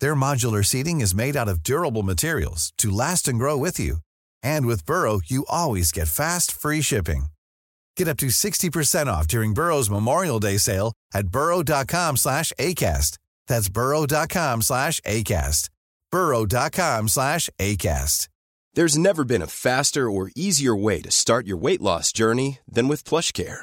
Their modular seating is made out of durable materials to last and grow with you. And with Burrow, you always get fast, free shipping. Get up to 60% off during Burrow's Memorial Day sale at burrow.com slash ACAST. That's burrow.com slash ACAST. burrow.com slash ACAST. There's never been a faster or easier way to start your weight loss journey than with PlushCare.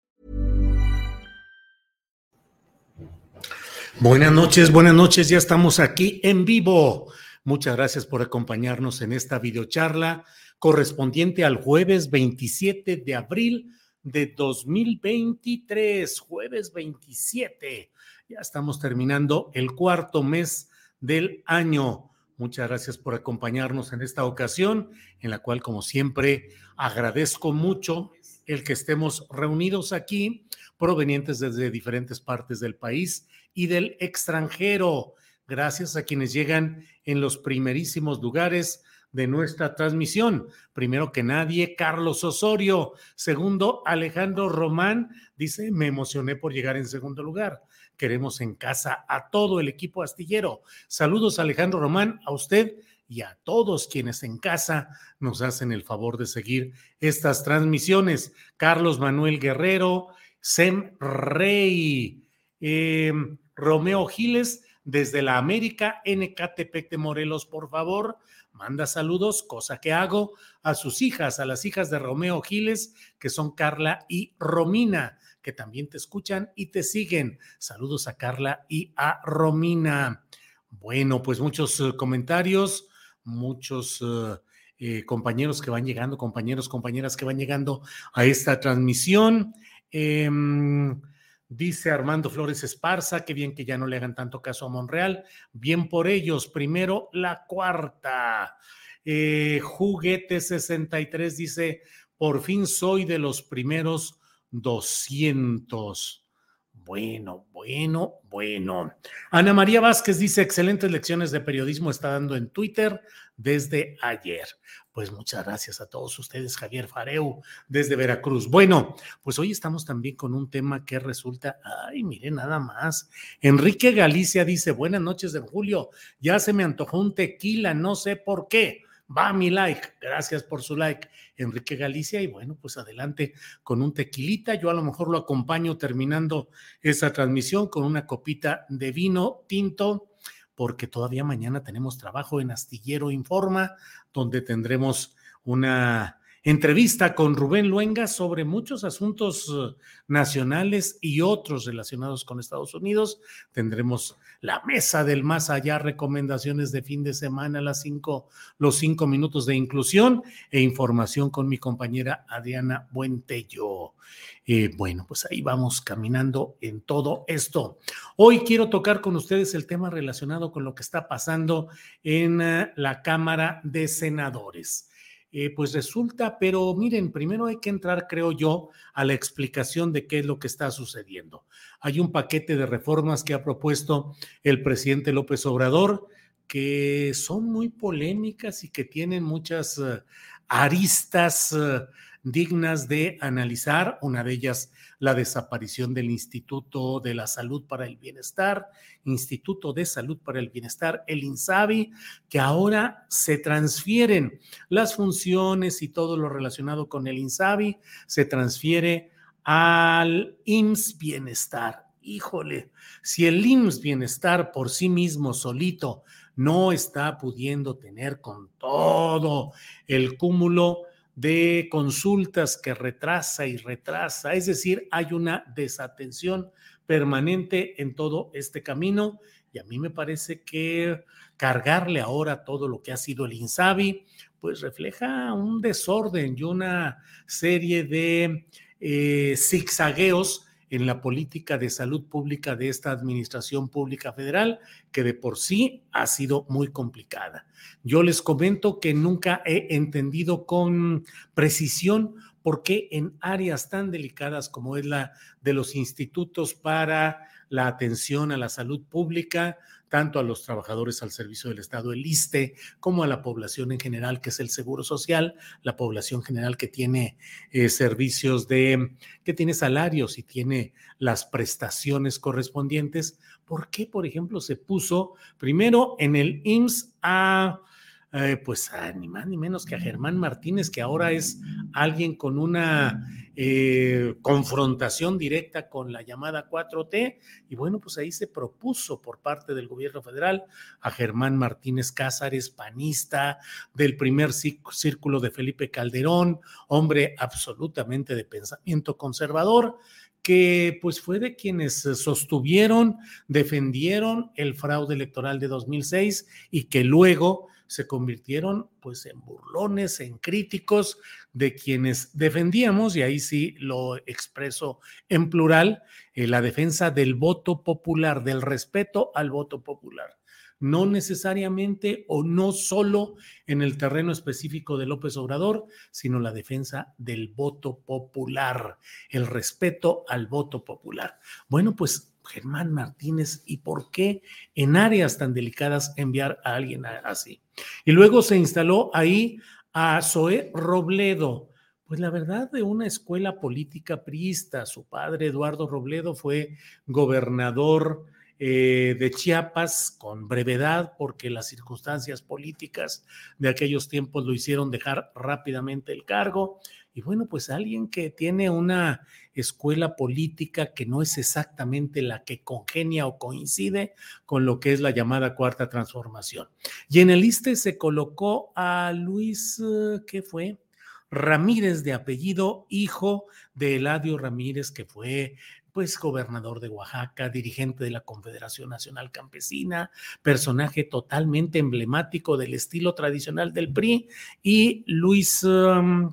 Buenas noches, buenas noches, ya estamos aquí en vivo. Muchas gracias por acompañarnos en esta videocharla correspondiente al jueves 27 de abril de 2023, jueves 27. Ya estamos terminando el cuarto mes del año. Muchas gracias por acompañarnos en esta ocasión, en la cual, como siempre, agradezco mucho el que estemos reunidos aquí, provenientes desde diferentes partes del país y del extranjero. Gracias a quienes llegan en los primerísimos lugares de nuestra transmisión. Primero que nadie, Carlos Osorio. Segundo, Alejandro Román. Dice, me emocioné por llegar en segundo lugar. Queremos en casa a todo el equipo astillero. Saludos, Alejandro Román, a usted y a todos quienes en casa nos hacen el favor de seguir estas transmisiones. Carlos Manuel Guerrero, Sem Rey, em, Romeo Giles, desde la América, NKTP de Morelos, por favor manda saludos, cosa que hago a sus hijas, a las hijas de Romeo Giles, que son Carla y Romina, que también te escuchan y te siguen. Saludos a Carla y a Romina. Bueno, pues muchos eh, comentarios, muchos eh, eh, compañeros que van llegando, compañeros, compañeras que van llegando a esta transmisión. Em, Dice Armando Flores Esparza, qué bien que ya no le hagan tanto caso a Monreal. Bien por ellos. Primero, la cuarta. Eh, Juguete 63 dice, por fin soy de los primeros 200. Bueno, bueno, bueno. Ana María Vázquez dice, excelentes lecciones de periodismo está dando en Twitter desde ayer. Pues muchas gracias a todos ustedes, Javier Fareu, desde Veracruz. Bueno, pues hoy estamos también con un tema que resulta, ay, mire nada más. Enrique Galicia dice, buenas noches, de Julio, ya se me antojó un tequila, no sé por qué va mi like. Gracias por su like, Enrique Galicia. Y bueno, pues adelante con un tequilita. Yo a lo mejor lo acompaño terminando esa transmisión con una copita de vino tinto, porque todavía mañana tenemos trabajo en Astillero Informa, donde tendremos una Entrevista con Rubén Luenga sobre muchos asuntos eh, nacionales y otros relacionados con Estados Unidos. Tendremos la mesa del más allá, recomendaciones de fin de semana, las cinco, los cinco minutos de inclusión e información con mi compañera Adriana Buentello. Eh, bueno, pues ahí vamos caminando en todo esto. Hoy quiero tocar con ustedes el tema relacionado con lo que está pasando en eh, la Cámara de Senadores. Eh, pues resulta, pero miren, primero hay que entrar, creo yo, a la explicación de qué es lo que está sucediendo. Hay un paquete de reformas que ha propuesto el presidente López Obrador que son muy polémicas y que tienen muchas eh, aristas eh, dignas de analizar. Una de ellas, la desaparición del Instituto de la Salud para el Bienestar, Instituto de Salud para el Bienestar, el INSABI, que ahora se transfieren las funciones y todo lo relacionado con el INSABI, se transfiere al IMSS Bienestar. Híjole, si el IMSS Bienestar por sí mismo, solito, no está pudiendo tener con todo el cúmulo de consultas que retrasa y retrasa, es decir, hay una desatención permanente en todo este camino. Y a mí me parece que cargarle ahora todo lo que ha sido el INSABI, pues refleja un desorden y una serie de eh, zigzagueos en la política de salud pública de esta administración pública federal, que de por sí ha sido muy complicada. Yo les comento que nunca he entendido con precisión por qué en áreas tan delicadas como es la de los institutos para la atención a la salud pública, tanto a los trabajadores al servicio del Estado, el ISTE, como a la población en general, que es el Seguro Social, la población general que tiene eh, servicios de, que tiene salarios y tiene las prestaciones correspondientes. ¿Por qué, por ejemplo, se puso primero en el IMSS a eh, pues ni más ni menos que a Germán Martínez, que ahora es alguien con una eh, confrontación directa con la llamada 4T. Y bueno, pues ahí se propuso por parte del gobierno federal a Germán Martínez Cázares, panista del primer círculo de Felipe Calderón, hombre absolutamente de pensamiento conservador que pues fue de quienes sostuvieron, defendieron el fraude electoral de 2006 y que luego se convirtieron pues en burlones, en críticos de quienes defendíamos, y ahí sí lo expreso en plural, eh, la defensa del voto popular, del respeto al voto popular no necesariamente o no solo en el terreno específico de López Obrador, sino la defensa del voto popular, el respeto al voto popular. Bueno, pues Germán Martínez y por qué en áreas tan delicadas enviar a alguien así. Y luego se instaló ahí a Zoé Robledo, pues la verdad de una escuela política priista. Su padre, Eduardo Robledo, fue gobernador eh, de Chiapas con brevedad porque las circunstancias políticas de aquellos tiempos lo hicieron dejar rápidamente el cargo. Y bueno, pues alguien que tiene una escuela política que no es exactamente la que congenia o coincide con lo que es la llamada cuarta transformación. Y en el ISTE se colocó a Luis, eh, ¿qué fue? Ramírez de apellido, hijo de Eladio Ramírez, que fue pues gobernador de Oaxaca, dirigente de la Confederación Nacional Campesina, personaje totalmente emblemático del estilo tradicional del PRI, y Luis, um,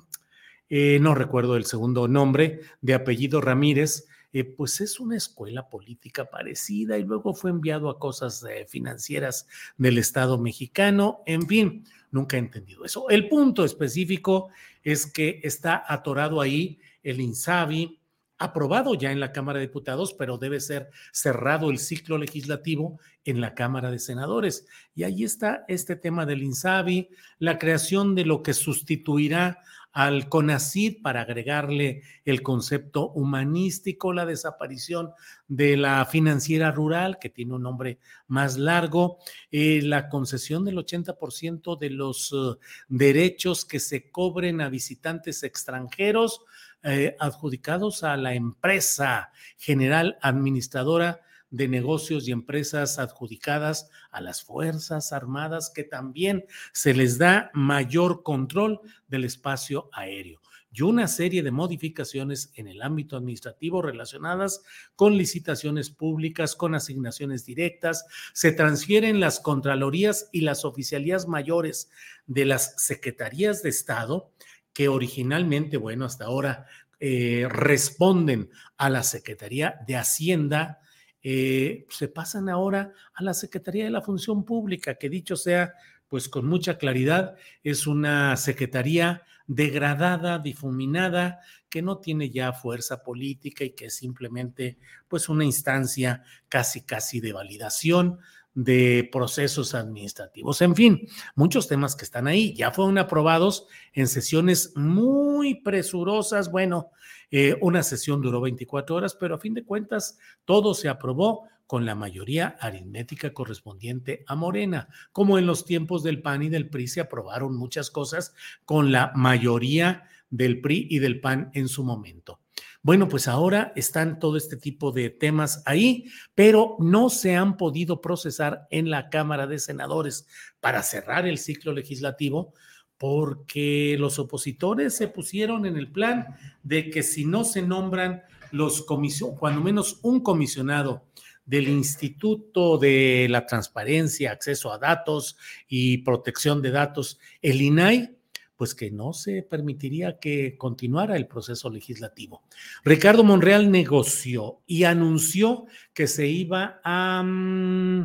eh, no recuerdo el segundo nombre, de apellido Ramírez, eh, pues es una escuela política parecida y luego fue enviado a cosas eh, financieras del Estado mexicano, en fin, nunca he entendido eso. El punto específico es que está atorado ahí el INSABI, aprobado ya en la Cámara de Diputados, pero debe ser cerrado el ciclo legislativo en la Cámara de Senadores. Y ahí está este tema del INSABI, la creación de lo que sustituirá al CONACID para agregarle el concepto humanístico, la desaparición de la financiera rural, que tiene un nombre más largo, eh, la concesión del 80% de los eh, derechos que se cobren a visitantes extranjeros eh, adjudicados a la empresa general administradora de negocios y empresas adjudicadas a las Fuerzas Armadas, que también se les da mayor control del espacio aéreo y una serie de modificaciones en el ámbito administrativo relacionadas con licitaciones públicas, con asignaciones directas. Se transfieren las contralorías y las oficialías mayores de las secretarías de Estado que originalmente, bueno, hasta ahora eh, responden a la Secretaría de Hacienda, eh, se pasan ahora a la Secretaría de la Función Pública, que dicho sea, pues con mucha claridad, es una secretaría degradada, difuminada, que no tiene ya fuerza política y que es simplemente pues una instancia casi casi de validación de procesos administrativos. En fin, muchos temas que están ahí ya fueron aprobados en sesiones muy presurosas. Bueno, eh, una sesión duró 24 horas, pero a fin de cuentas todo se aprobó con la mayoría aritmética correspondiente a Morena, como en los tiempos del PAN y del PRI se aprobaron muchas cosas con la mayoría del PRI y del PAN en su momento. Bueno, pues ahora están todo este tipo de temas ahí, pero no se han podido procesar en la Cámara de Senadores para cerrar el ciclo legislativo porque los opositores se pusieron en el plan de que si no se nombran los comisionados, cuando menos un comisionado del Instituto de la Transparencia, Acceso a Datos y Protección de Datos, el INAI, pues que no se permitiría que continuara el proceso legislativo. Ricardo Monreal negoció y anunció que se iba a... Mm,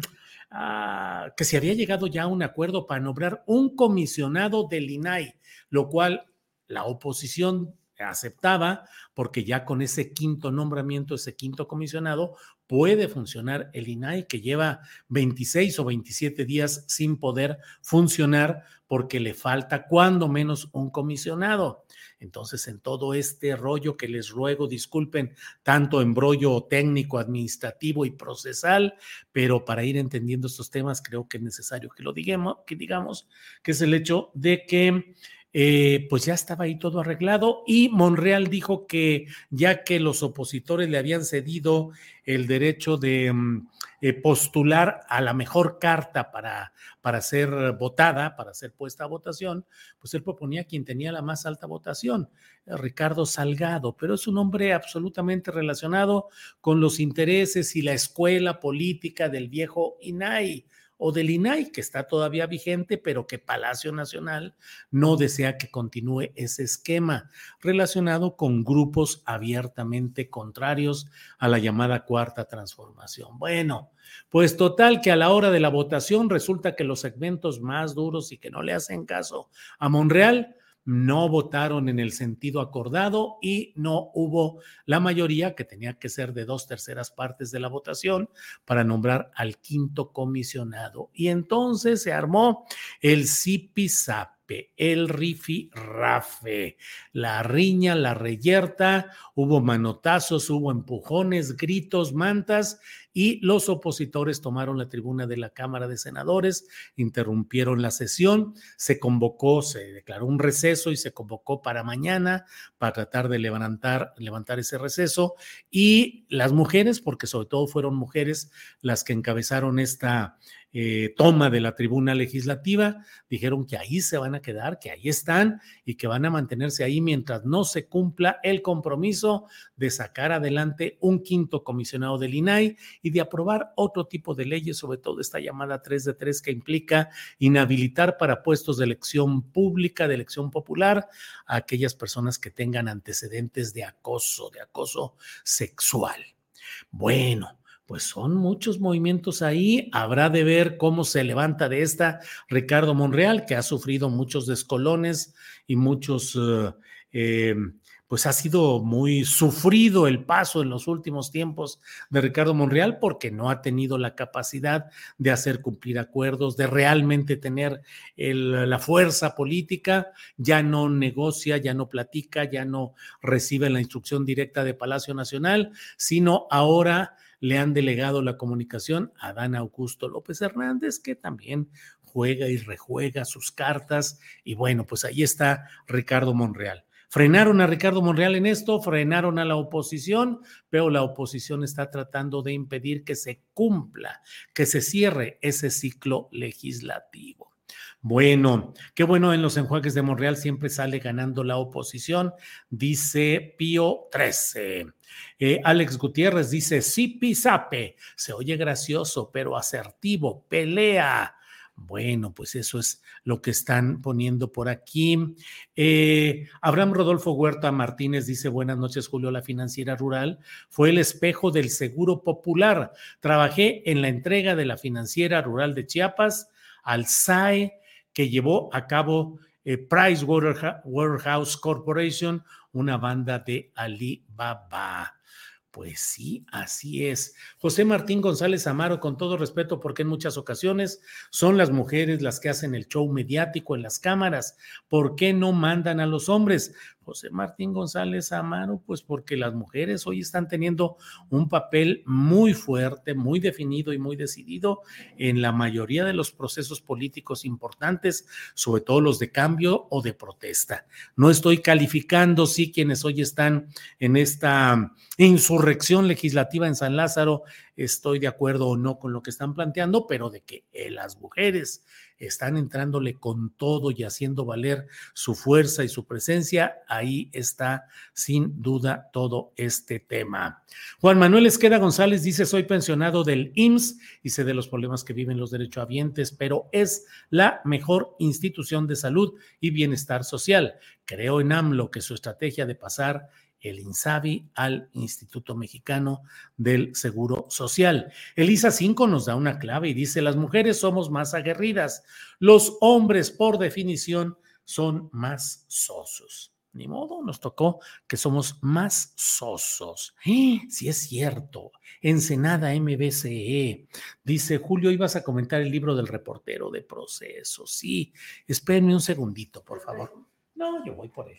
que se había llegado ya a un acuerdo para nombrar un comisionado del INAI, lo cual la oposición aceptaba porque ya con ese quinto nombramiento, ese quinto comisionado, puede funcionar el INAI que lleva 26 o 27 días sin poder funcionar porque le falta cuando menos un comisionado. Entonces, en todo este rollo que les ruego, disculpen, tanto embrollo técnico, administrativo y procesal, pero para ir entendiendo estos temas creo que es necesario que lo digamos, que digamos, que es el hecho de que eh, pues ya estaba ahí todo arreglado y Monreal dijo que ya que los opositores le habían cedido el derecho de mm, eh, postular a la mejor carta para, para ser votada, para ser puesta a votación, pues él proponía quien tenía la más alta votación, Ricardo Salgado, pero es un hombre absolutamente relacionado con los intereses y la escuela política del viejo INAI o del INAI, que está todavía vigente, pero que Palacio Nacional no desea que continúe ese esquema relacionado con grupos abiertamente contrarios a la llamada cuarta transformación. Bueno, pues total que a la hora de la votación resulta que los segmentos más duros y que no le hacen caso a Monreal, no votaron en el sentido acordado y no hubo la mayoría, que tenía que ser de dos terceras partes de la votación, para nombrar al quinto comisionado. Y entonces se armó el CIPISAP el rifi rafe, la riña, la reyerta, hubo manotazos, hubo empujones, gritos, mantas y los opositores tomaron la tribuna de la Cámara de Senadores, interrumpieron la sesión, se convocó, se declaró un receso y se convocó para mañana para tratar de levantar, levantar ese receso. Y las mujeres, porque sobre todo fueron mujeres las que encabezaron esta eh, toma de la tribuna legislativa, dijeron que ahí se van a quedar, que ahí están y que van a mantenerse ahí mientras no se cumpla el compromiso de sacar adelante un quinto comisionado del INAI y de aprobar otro tipo de leyes, sobre todo esta llamada 3 de 3 que implica inhabilitar para puestos de elección pública, de elección popular, a aquellas personas que tengan antecedentes de acoso, de acoso sexual. Bueno, pues son muchos movimientos ahí. Habrá de ver cómo se levanta de esta Ricardo Monreal, que ha sufrido muchos descolones y muchos, eh, eh, pues ha sido muy sufrido el paso en los últimos tiempos de Ricardo Monreal porque no ha tenido la capacidad de hacer cumplir acuerdos, de realmente tener la fuerza política, ya no negocia, ya no platica, ya no recibe la instrucción directa de Palacio Nacional, sino ahora le han delegado la comunicación a Dan Augusto López Hernández, que también juega y rejuega sus cartas. Y bueno, pues ahí está Ricardo Monreal. Frenaron a Ricardo Monreal en esto, frenaron a la oposición, pero la oposición está tratando de impedir que se cumpla, que se cierre ese ciclo legislativo. Bueno, qué bueno, en los enjuagues de Monreal siempre sale ganando la oposición, dice Pío 13. Eh, Alex Gutiérrez dice, sí, pisape, se oye gracioso, pero asertivo, pelea. Bueno, pues eso es lo que están poniendo por aquí. Eh, Abraham Rodolfo Huerta Martínez dice, buenas noches, Julio, la financiera rural fue el espejo del seguro popular. Trabajé en la entrega de la financiera rural de Chiapas al SAE que llevó a cabo eh, Price Waterhouse Corporation, una banda de Alibaba. Pues sí, así es. José Martín González Amaro, con todo respeto, porque en muchas ocasiones son las mujeres las que hacen el show mediático en las cámaras. ¿Por qué no mandan a los hombres? José Martín González Amaro, pues porque las mujeres hoy están teniendo un papel muy fuerte, muy definido y muy decidido en la mayoría de los procesos políticos importantes, sobre todo los de cambio o de protesta. No estoy calificando, sí, quienes hoy están en esta insurrección legislativa en San Lázaro, estoy de acuerdo o no con lo que están planteando, pero de que eh, las mujeres están entrándole con todo y haciendo valer su fuerza y su presencia, ahí está sin duda todo este tema. Juan Manuel Esqueda González dice, soy pensionado del IMSS y sé de los problemas que viven los derechohabientes, pero es la mejor institución de salud y bienestar social. Creo en AMLO que su estrategia de pasar el INSABI al Instituto Mexicano del Seguro Social. Elisa 5 nos da una clave y dice, las mujeres somos más aguerridas, los hombres por definición son más sosos. Ni modo, nos tocó que somos más sosos. Sí, es cierto. Ensenada MBCE. Dice Julio, ibas a comentar el libro del reportero de proceso. Sí, espérenme un segundito, por favor. No, yo voy por él.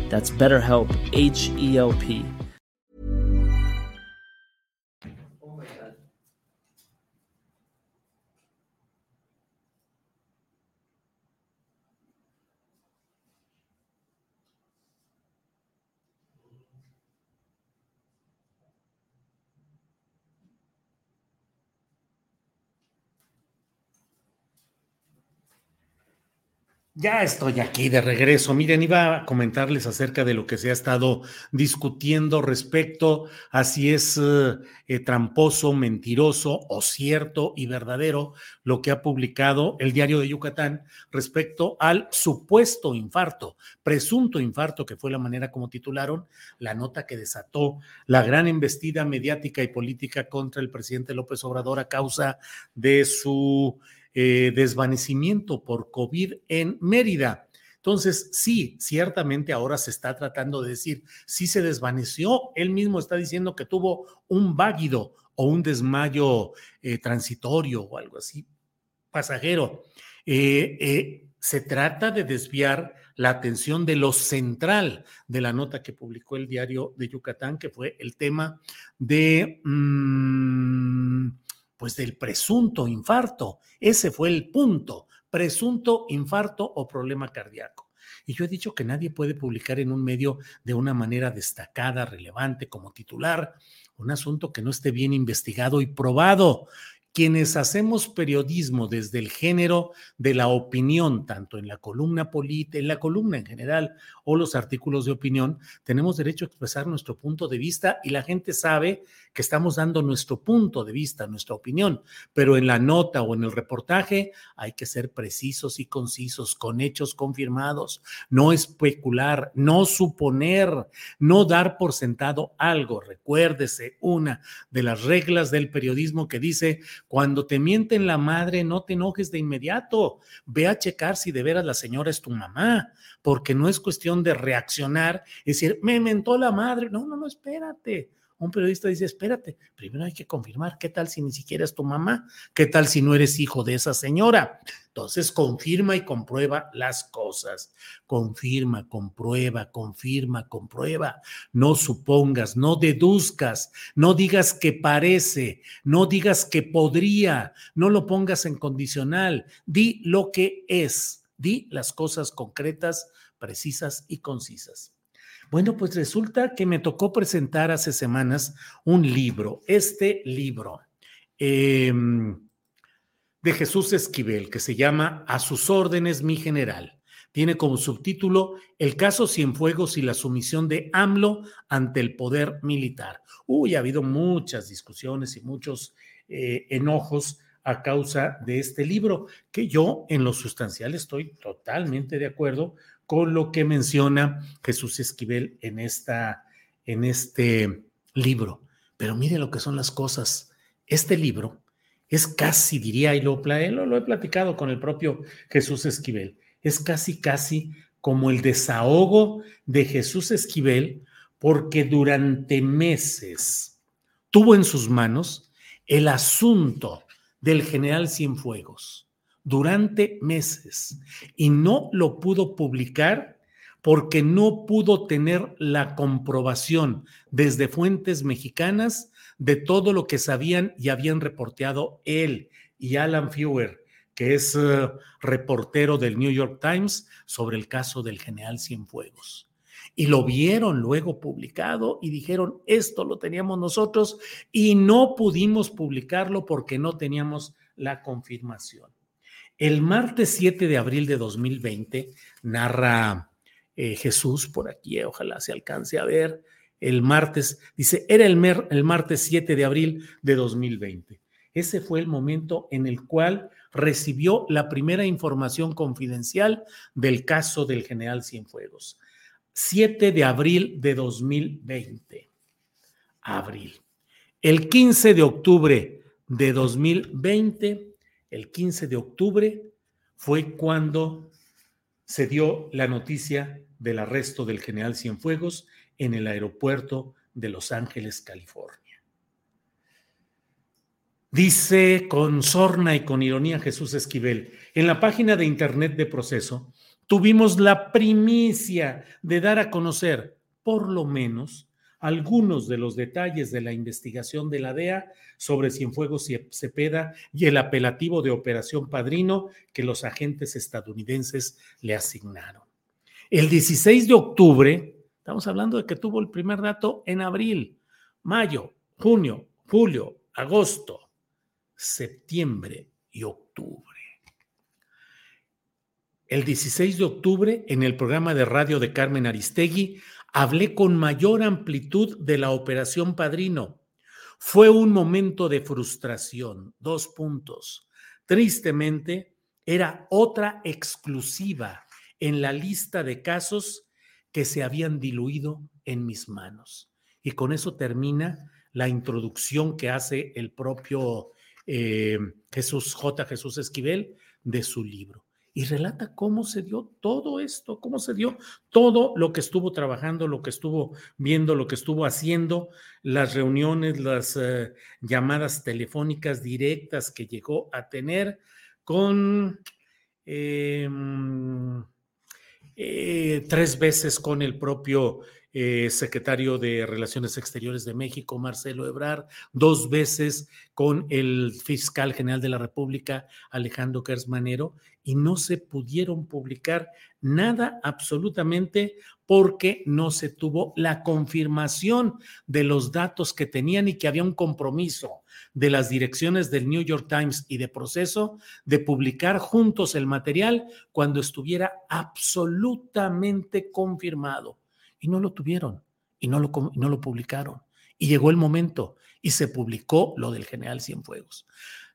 That's BetterHelp, H E L P. Ya estoy aquí de regreso. Miren, iba a comentarles acerca de lo que se ha estado discutiendo respecto a si es eh, tramposo, mentiroso o cierto y verdadero lo que ha publicado el diario de Yucatán respecto al supuesto infarto, presunto infarto, que fue la manera como titularon la nota que desató la gran embestida mediática y política contra el presidente López Obrador a causa de su eh, desvanecimiento por COVID en Mérida. Entonces, sí, ciertamente ahora se está tratando de decir, sí se desvaneció. Él mismo está diciendo que tuvo un váguido o un desmayo eh, transitorio o algo así, pasajero. Eh, se trata de desviar la atención de lo central de la nota que publicó el diario de Yucatán, que fue el tema de... Mm, pues del presunto infarto. Ese fue el punto, presunto infarto o problema cardíaco. Y yo he dicho que nadie puede publicar en un medio de una manera destacada, relevante, como titular, un asunto que no esté bien investigado y probado quienes hacemos periodismo desde el género de la opinión, tanto en la columna política, en la columna en general o los artículos de opinión, tenemos derecho a expresar nuestro punto de vista y la gente sabe que estamos dando nuestro punto de vista, nuestra opinión, pero en la nota o en el reportaje hay que ser precisos y concisos, con hechos confirmados, no especular, no suponer, no dar por sentado algo. Recuérdese una de las reglas del periodismo que dice, cuando te mienten la madre, no te enojes de inmediato, ve a checar si de veras la señora es tu mamá, porque no es cuestión de reaccionar, es decir, me mentó la madre, no, no, no, espérate un periodista dice, espérate, primero hay que confirmar qué tal si ni siquiera es tu mamá, qué tal si no eres hijo de esa señora. Entonces, confirma y comprueba las cosas. Confirma, comprueba, confirma, comprueba. No supongas, no deduzcas, no digas que parece, no digas que podría, no lo pongas en condicional. Di lo que es, di las cosas concretas, precisas y concisas. Bueno, pues resulta que me tocó presentar hace semanas un libro, este libro em, de Jesús Esquivel, que se llama A sus órdenes, mi general. tiene como subtítulo El caso Cienfuegos y la sumisión de AMLO ante el poder militar. Uy, ha habido muchas discusiones y muchos eh, enojos a causa de este libro, que yo en lo sustancial estoy totalmente de acuerdo con lo que menciona Jesús Esquivel en, esta, en este libro. Pero mire lo que son las cosas. Este libro es casi, diría, y lo, lo, he platicado con el propio Jesús Esquivel, es casi, casi como el desahogo de Jesús Esquivel, porque durante meses tuvo en sus manos el asunto del general Cienfuegos durante meses y no lo pudo publicar porque no pudo tener la comprobación desde fuentes mexicanas de todo lo que sabían y habían reporteado él y Alan Fewer, que es eh, reportero del New York Times sobre el caso del general Cienfuegos. Y lo vieron luego publicado y dijeron, esto lo teníamos nosotros y no pudimos publicarlo porque no teníamos la confirmación. El martes 7 de abril de 2020, narra eh, Jesús por aquí, ojalá se alcance a ver, el martes, dice, era el, el martes 7 de abril de 2020. Ese fue el momento en el cual recibió la primera información confidencial del caso del general Cienfuegos. 7 de abril de 2020. Abril. El 15 de octubre de 2020, el 15 de octubre, fue cuando se dio la noticia del arresto del general Cienfuegos en el aeropuerto de Los Ángeles, California. Dice con sorna y con ironía Jesús Esquivel, en la página de internet de proceso, tuvimos la primicia de dar a conocer, por lo menos, algunos de los detalles de la investigación de la DEA sobre Cienfuegos y Cepeda y el apelativo de Operación Padrino que los agentes estadounidenses le asignaron. El 16 de octubre, estamos hablando de que tuvo el primer dato en abril, mayo, junio, julio, agosto, septiembre y octubre. El 16 de octubre, en el programa de radio de Carmen Aristegui, hablé con mayor amplitud de la Operación Padrino. Fue un momento de frustración. Dos puntos. Tristemente, era otra exclusiva en la lista de casos que se habían diluido en mis manos. Y con eso termina la introducción que hace el propio eh, Jesús J. Jesús Esquivel de su libro y relata cómo se dio todo esto, cómo se dio todo lo que estuvo trabajando, lo que estuvo viendo, lo que estuvo haciendo, las reuniones, las eh, llamadas telefónicas directas que llegó a tener con em, eh, tres veces con el propio eh, secretario de Relaciones Exteriores de México, Marcelo Ebrard, dos veces con el fiscal general de la República, Alejandro Kersmanero, y no se pudieron publicar nada absolutamente porque no se tuvo la confirmación de los datos que tenían y que había un compromiso de las direcciones del New York Times y de proceso de publicar juntos el material cuando estuviera absolutamente confirmado y no lo tuvieron y no lo, no lo publicaron. Y llegó el momento y se publicó lo del general Cienfuegos.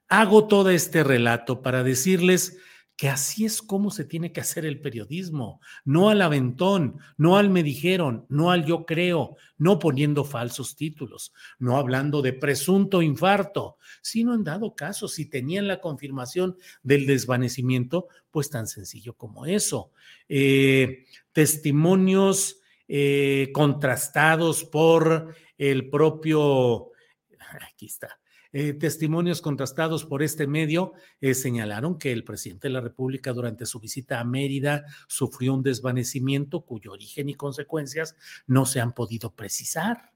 Hago todo este relato para decirles que así es como se tiene que hacer el periodismo, no al aventón, no al me dijeron, no al yo creo, no poniendo falsos títulos, no hablando de presunto infarto, sino en dado caso, si tenían la confirmación del desvanecimiento, pues tan sencillo como eso. Eh, testimonios eh, contrastados por el propio, aquí está, eh, testimonios contrastados por este medio eh, señalaron que el presidente de la República durante su visita a Mérida sufrió un desvanecimiento cuyo origen y consecuencias no se han podido precisar.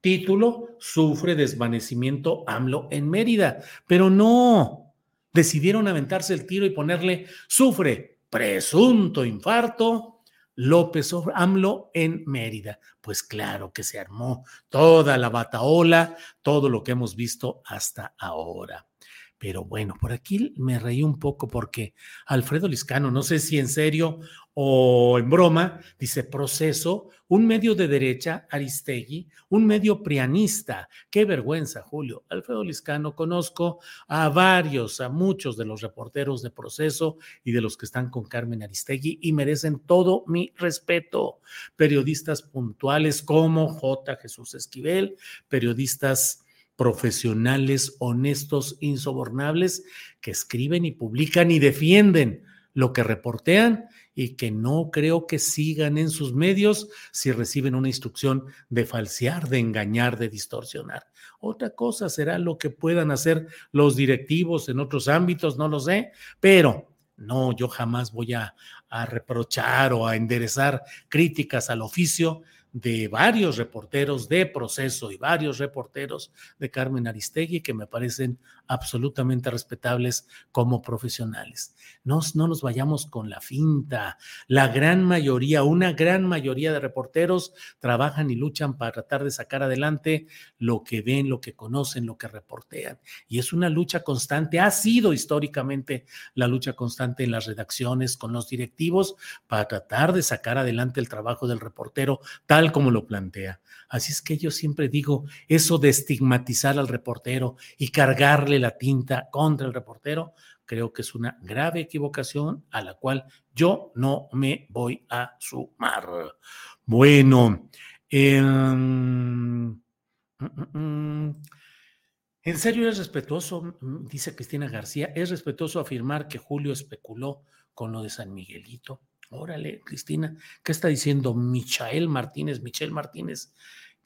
título, sufre desvanecimiento AMLO en Mérida, pero no, decidieron aventarse el tiro y ponerle, sufre presunto infarto López AMLO en Mérida. Pues claro que se armó toda la bataola, todo lo que hemos visto hasta ahora. Pero bueno, por aquí me reí un poco porque Alfredo Liscano, no sé si en serio o en broma, dice proceso, un medio de derecha, Aristegui, un medio prianista. Qué vergüenza, Julio. Alfredo Liscano, conozco a varios, a muchos de los reporteros de proceso y de los que están con Carmen Aristegui y merecen todo mi respeto. Periodistas puntuales como J. Jesús Esquivel, periodistas profesionales, honestos, insobornables, que escriben y publican y defienden lo que reportean y que no creo que sigan en sus medios si reciben una instrucción de falsear, de engañar, de distorsionar. Otra cosa será lo que puedan hacer los directivos en otros ámbitos, no lo sé, pero no, yo jamás voy a, a reprochar o a enderezar críticas al oficio de varios reporteros de proceso y varios reporteros de Carmen Aristegui que me parecen absolutamente respetables como profesionales. No, no nos vayamos con la finta. La gran mayoría, una gran mayoría de reporteros trabajan y luchan para tratar de sacar adelante lo que ven, lo que conocen, lo que reportean. Y es una lucha constante, ha sido históricamente la lucha constante en las redacciones con los directivos para tratar de sacar adelante el trabajo del reportero tal como lo plantea. Así es que yo siempre digo, eso de estigmatizar al reportero y cargarle la tinta contra el reportero, creo que es una grave equivocación a la cual yo no me voy a sumar. Bueno, em, mm, mm, mm. en serio es respetuoso, dice Cristina García, es respetuoso afirmar que Julio especuló con lo de San Miguelito. Órale, Cristina, ¿qué está diciendo Michael Martínez? Michelle Martínez,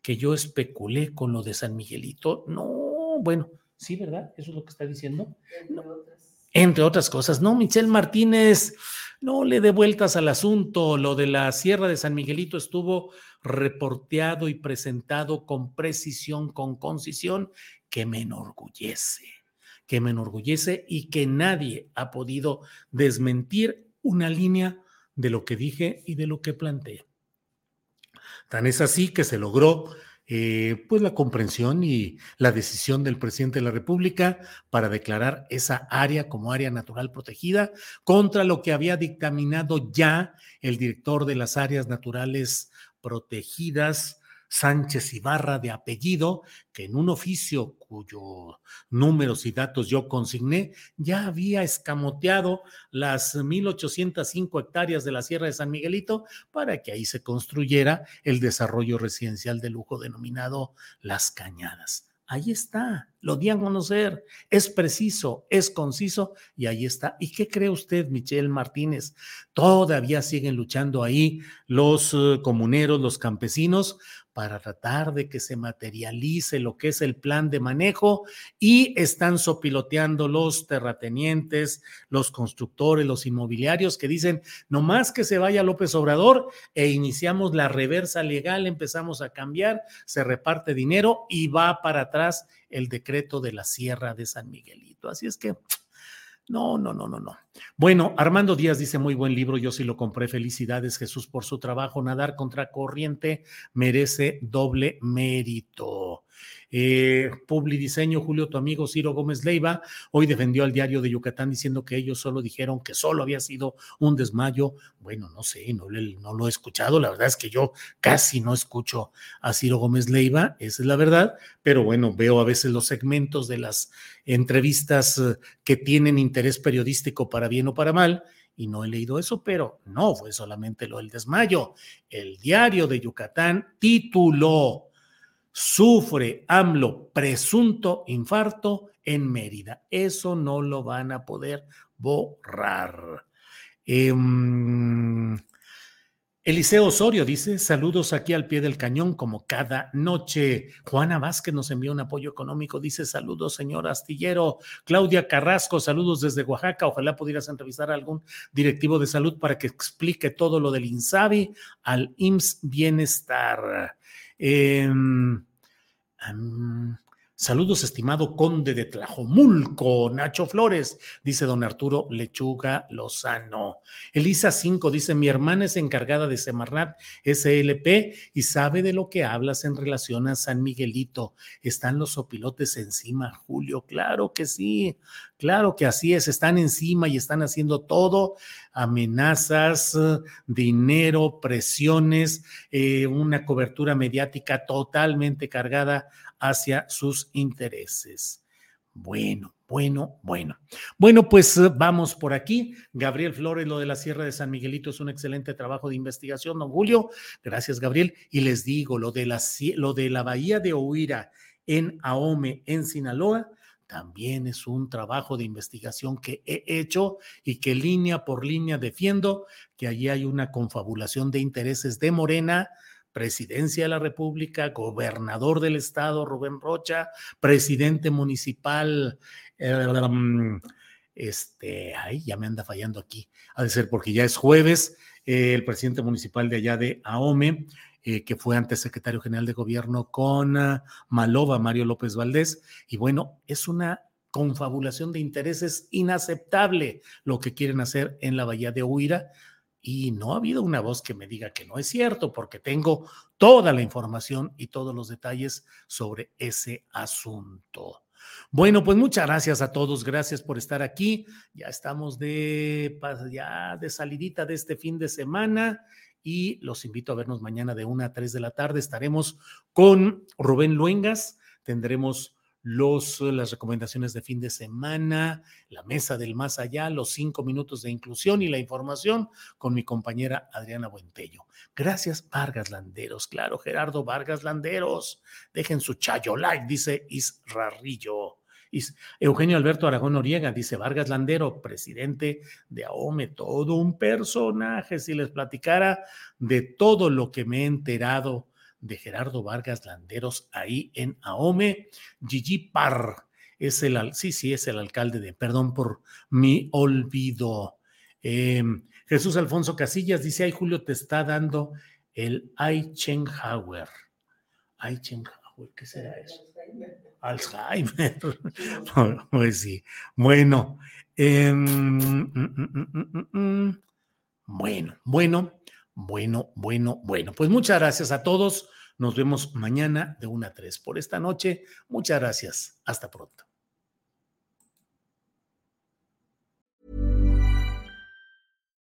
que yo especulé con lo de San Miguelito. No, bueno, sí, ¿verdad? Eso es lo que está diciendo. Entre, otras. cosas. No, Michelle Martínez, no le dé vueltas al asunto. Lo de la Sierra de San Miguelito estuvo reporteado y presentado con precisión, con concisión, que me enorgullece, que me enorgullece y que nadie ha podido desmentir una línea de lo que dije y de lo que planteé. Tan es así que se logró eh, pues la comprensión y la decisión del presidente de la República para declarar esa área como área natural protegida contra lo que había dictaminado ya el director de las áreas naturales protegidas, Sánchez Ibarra de apellido, que en un oficio cuyos números y datos yo consigné, ya había escamoteado las 1.805 hectáreas de la Sierra de San Miguelito para que ahí se construyera el desarrollo residencial de lujo denominado Las Cañadas. Ahí está, lo di a conocer, es preciso, es conciso y ahí está. ¿Y qué cree usted, Michelle Martínez? Todavía siguen luchando ahí los eh, comuneros, los campesinos, para tratar de que se materialice lo que es el plan de manejo y están sopiloteando los terratenientes, los constructores, los inmobiliarios que dicen, no más que se vaya López Obrador e iniciamos la reversa legal, empezamos a cambiar, se reparte dinero y va para atrás el decreto de la Sierra de San Miguelito. Así es que no, no, no, no, no. Bueno, Armando Díaz dice muy buen libro, yo sí lo compré. Felicidades Jesús por su trabajo. Nadar contra corriente merece doble mérito. Eh, Diseño, Julio, tu amigo Ciro Gómez Leiva, hoy defendió al diario de Yucatán diciendo que ellos solo dijeron que solo había sido un desmayo. Bueno, no sé, no, no lo he escuchado. La verdad es que yo casi no escucho a Ciro Gómez Leiva, esa es la verdad, pero bueno, veo a veces los segmentos de las entrevistas eh, que tienen interés periodístico para bien o para mal y no he leído eso, pero no fue solamente lo del desmayo. El diario de Yucatán tituló sufre AMLO presunto infarto en Mérida. Eso no lo van a poder borrar. Em, Eliseo Osorio dice, saludos aquí al pie del cañón como cada noche. Juana Vázquez nos envió un apoyo económico, dice, saludos señor astillero. Claudia Carrasco, saludos desde Oaxaca. Ojalá pudieras entrevistar a algún directivo de salud para que explique todo lo del INSABI al IMSS Bienestar. Em, Saludos, estimado conde de Tlajomulco, Nacho Flores, dice don Arturo Lechuga Lozano. Elisa 5 dice: Mi hermana es encargada de Semarnat SLP y sabe de lo que hablas en relación a San Miguelito. Están los opilotes encima, Julio. Claro que sí, claro que así es. Están encima y están haciendo todo: amenazas, dinero, presiones, eh, una cobertura mediática totalmente cargada hacia sus intereses. Bueno, bueno, bueno. Bueno, pues eh, vamos por aquí. Gabriel Flores, lo de la Sierra de San Miguelito es un excelente trabajo de investigación, don Julio. Gracias, Gabriel. Y les digo, lo de la, lo de la Bahía de Oira en Ahome, en Sinaloa, también es un trabajo de investigación que he hecho y que línea por línea defiendo que allí hay una confabulación de intereses de Morena presidencia de la República, gobernador del estado, Rubén Rocha, presidente municipal, em, este, ay, ya me anda fallando aquí, ha de ser porque ya es jueves, eh, el presidente municipal de allá de Ahome, eh, que fue antes secretario general de gobierno con uh, Malova, Mario López Valdés, y bueno, es una confabulación de intereses inaceptable lo que quieren hacer en la bahía de Huira, y no ha habido una voz que me diga que no es cierto, porque tengo toda la información y todos los detalles sobre ese asunto. Bueno, pues muchas gracias a todos, gracias por estar aquí. Ya estamos de ya de salidita de este fin de semana y los invito a vernos mañana de 1 a 3 de la tarde. Estaremos con Rubén Luengas, tendremos los, eh, las recomendaciones de fin de semana, la mesa del más allá, los cinco minutos de inclusión y la información con mi compañera Adriana Buentello. Gracias, Vargas Landeros. Claro, Gerardo Vargas Landeros. Dejen su chayo like, dice Israrrillo. Eugenio Alberto Aragón Noriega dice Vargas Landero, presidente de AOME, todo un personaje. Si les platicara de todo lo que me he enterado de Gerardo Vargas Landeros ahí en Ahome. Gigi Par es el, sí, sí, es el alcalde de, perdón por mi olvido. Em, Jesús Alfonso Casillas dice, ay Julio, te está dando el. Eisenhower, ¿qué será eso? Alzheimer. pues sí. Bueno. Em, mm, mm, mm, bueno, bueno. Bueno, bueno, bueno. Pues muchas gracias a todos. Nos vemos mañana de 1 a 3 por esta noche. Muchas gracias. Hasta pronto.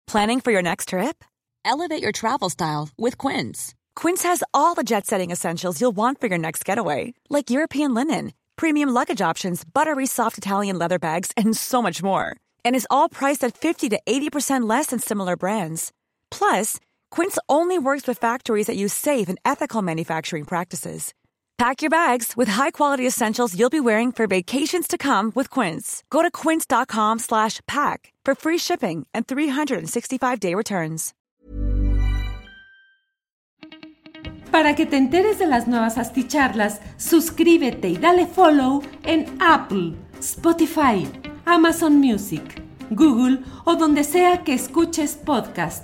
Planning for your next trip? Elevate your travel style with Quince. Quince has all the jet setting essentials you'll want for your next getaway, like European linen, premium luggage options, buttery soft Italian leather bags, and so much more. And is all priced at 50 to 80% less than similar brands. Plus, Quince only works with factories that use safe and ethical manufacturing practices. Pack your bags with high-quality essentials you'll be wearing for vacations to come with Quince. Go to quince.com/pack for free shipping and 365-day returns. Para que te enteres de las nuevas asticharlas, suscríbete y dale follow en Apple, Spotify, Amazon Music, Google o donde sea que escuches podcast.